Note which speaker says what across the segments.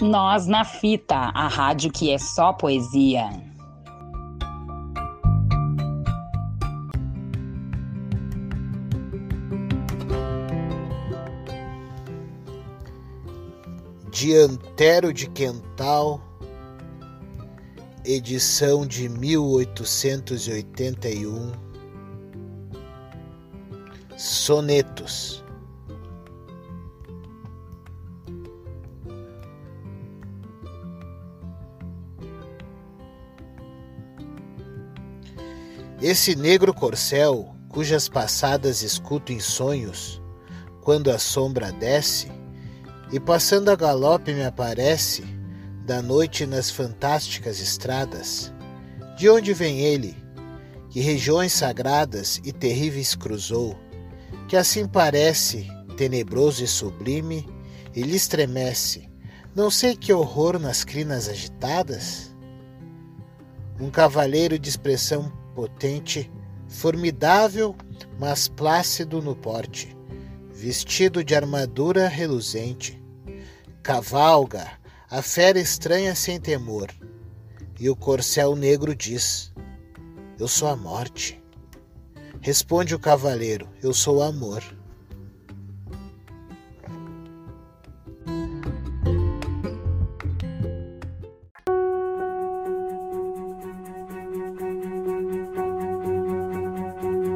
Speaker 1: Nós na Fita, a rádio que é só poesia.
Speaker 2: Diantero de Quental, edição de 1881. Sonetos. Esse negro corcel, cujas passadas escuto em sonhos, quando a sombra desce, e passando a galope me aparece, da noite nas fantásticas estradas. De onde vem ele? Que regiões sagradas e terríveis cruzou, que assim parece, tenebroso e sublime, e lhe estremece, não sei que horror nas crinas agitadas? Um cavaleiro de expressão potente, formidável, mas plácido no porte, vestido de armadura reluzente. Cavalga, a fera estranha sem temor, e o corcel negro diz: Eu sou a morte. Responde o cavaleiro: Eu sou o amor.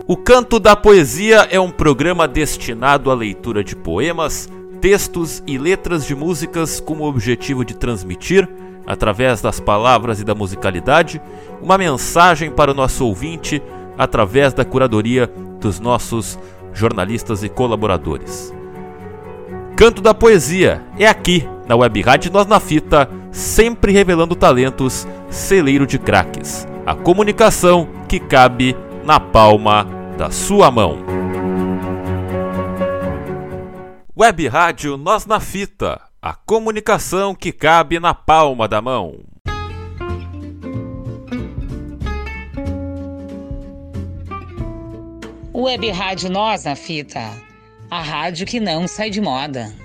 Speaker 3: O Canto da Poesia é um programa destinado à leitura de poemas, textos e letras de músicas com o objetivo de transmitir, através das palavras e da musicalidade, uma mensagem para o nosso ouvinte através da curadoria dos nossos jornalistas e colaboradores. Canto da Poesia é aqui na Web Rádio Nós na Fita, sempre revelando talentos, celeiro de craques. A comunicação que cabe na palma da sua mão. Web Rádio Nós na Fita, a comunicação que cabe na palma da mão.
Speaker 1: Web Rádio Nós na Fita, a rádio que não sai de moda.